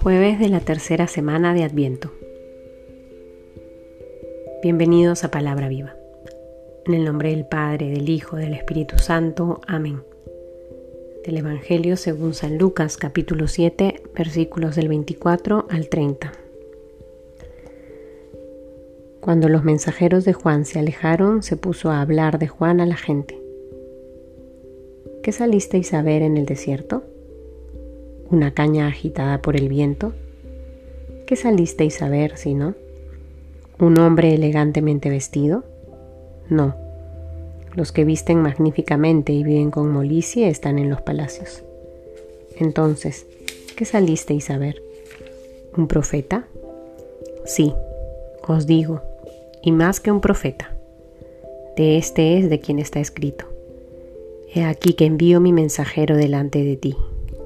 Jueves de la tercera semana de Adviento. Bienvenidos a Palabra Viva. En el nombre del Padre, del Hijo, del Espíritu Santo. Amén. Del Evangelio según San Lucas capítulo 7 versículos del 24 al 30. Cuando los mensajeros de Juan se alejaron, se puso a hablar de Juan a la gente. ¿Qué salisteis a ver en el desierto? ¿Una caña agitada por el viento? ¿Qué salisteis a ver si no? ¿Un hombre elegantemente vestido? No. Los que visten magníficamente y viven con molicie están en los palacios. Entonces, ¿qué salisteis a ver? ¿Un profeta? Sí, os digo, y más que un profeta. De este es de quien está escrito. He aquí que envío mi mensajero delante de ti,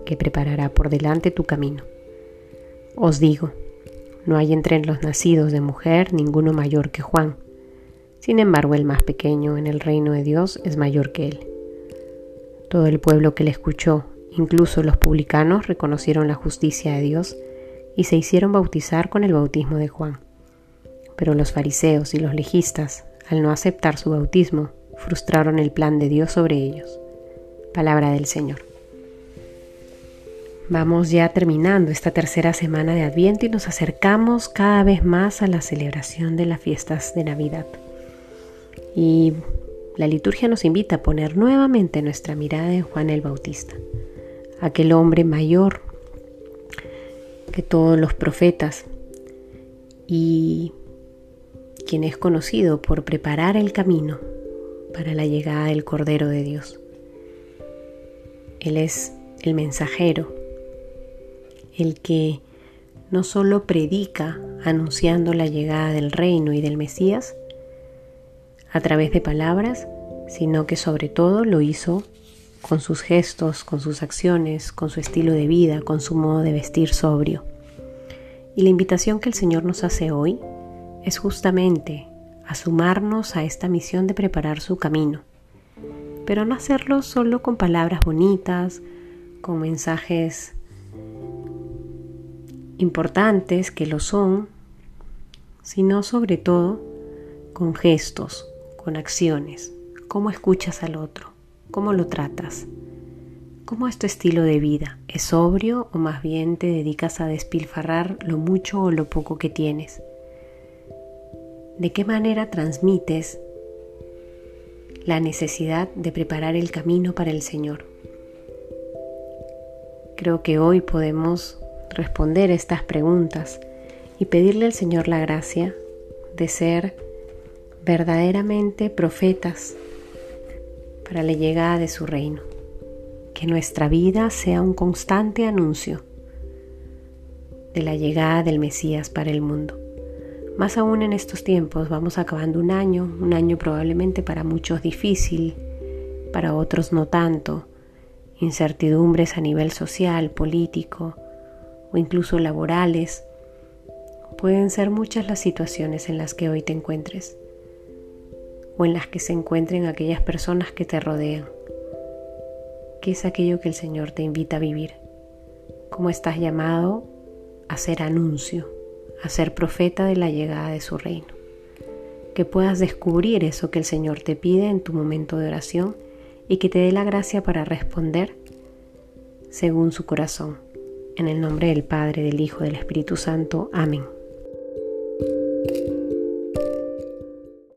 que preparará por delante tu camino. Os digo, no hay entre los nacidos de mujer ninguno mayor que Juan. Sin embargo, el más pequeño en el reino de Dios es mayor que él. Todo el pueblo que le escuchó, incluso los publicanos, reconocieron la justicia de Dios y se hicieron bautizar con el bautismo de Juan. Pero los fariseos y los legistas, al no aceptar su bautismo, frustraron el plan de Dios sobre ellos. Palabra del Señor. Vamos ya terminando esta tercera semana de Adviento y nos acercamos cada vez más a la celebración de las fiestas de Navidad. Y la liturgia nos invita a poner nuevamente nuestra mirada en Juan el Bautista, aquel hombre mayor que todos los profetas y quien es conocido por preparar el camino para la llegada del Cordero de Dios. Él es el mensajero, el que no solo predica anunciando la llegada del reino y del Mesías a través de palabras, sino que sobre todo lo hizo con sus gestos, con sus acciones, con su estilo de vida, con su modo de vestir sobrio. Y la invitación que el Señor nos hace hoy es justamente a sumarnos a esta misión de preparar su camino, pero no hacerlo solo con palabras bonitas, con mensajes importantes que lo son, sino sobre todo con gestos, con acciones, cómo escuchas al otro, cómo lo tratas, cómo es tu estilo de vida, es sobrio o más bien te dedicas a despilfarrar lo mucho o lo poco que tienes de qué manera transmites la necesidad de preparar el camino para el Señor. Creo que hoy podemos responder estas preguntas y pedirle al Señor la gracia de ser verdaderamente profetas para la llegada de su reino. Que nuestra vida sea un constante anuncio de la llegada del Mesías para el mundo. Más aún en estos tiempos vamos acabando un año, un año probablemente para muchos difícil, para otros no tanto, incertidumbres a nivel social, político o incluso laborales. Pueden ser muchas las situaciones en las que hoy te encuentres o en las que se encuentren aquellas personas que te rodean. ¿Qué es aquello que el Señor te invita a vivir? ¿Cómo estás llamado a ser anuncio? A ser profeta de la llegada de su reino. Que puedas descubrir eso que el Señor te pide en tu momento de oración y que te dé la gracia para responder según su corazón. En el nombre del Padre, del Hijo, del Espíritu Santo. Amén.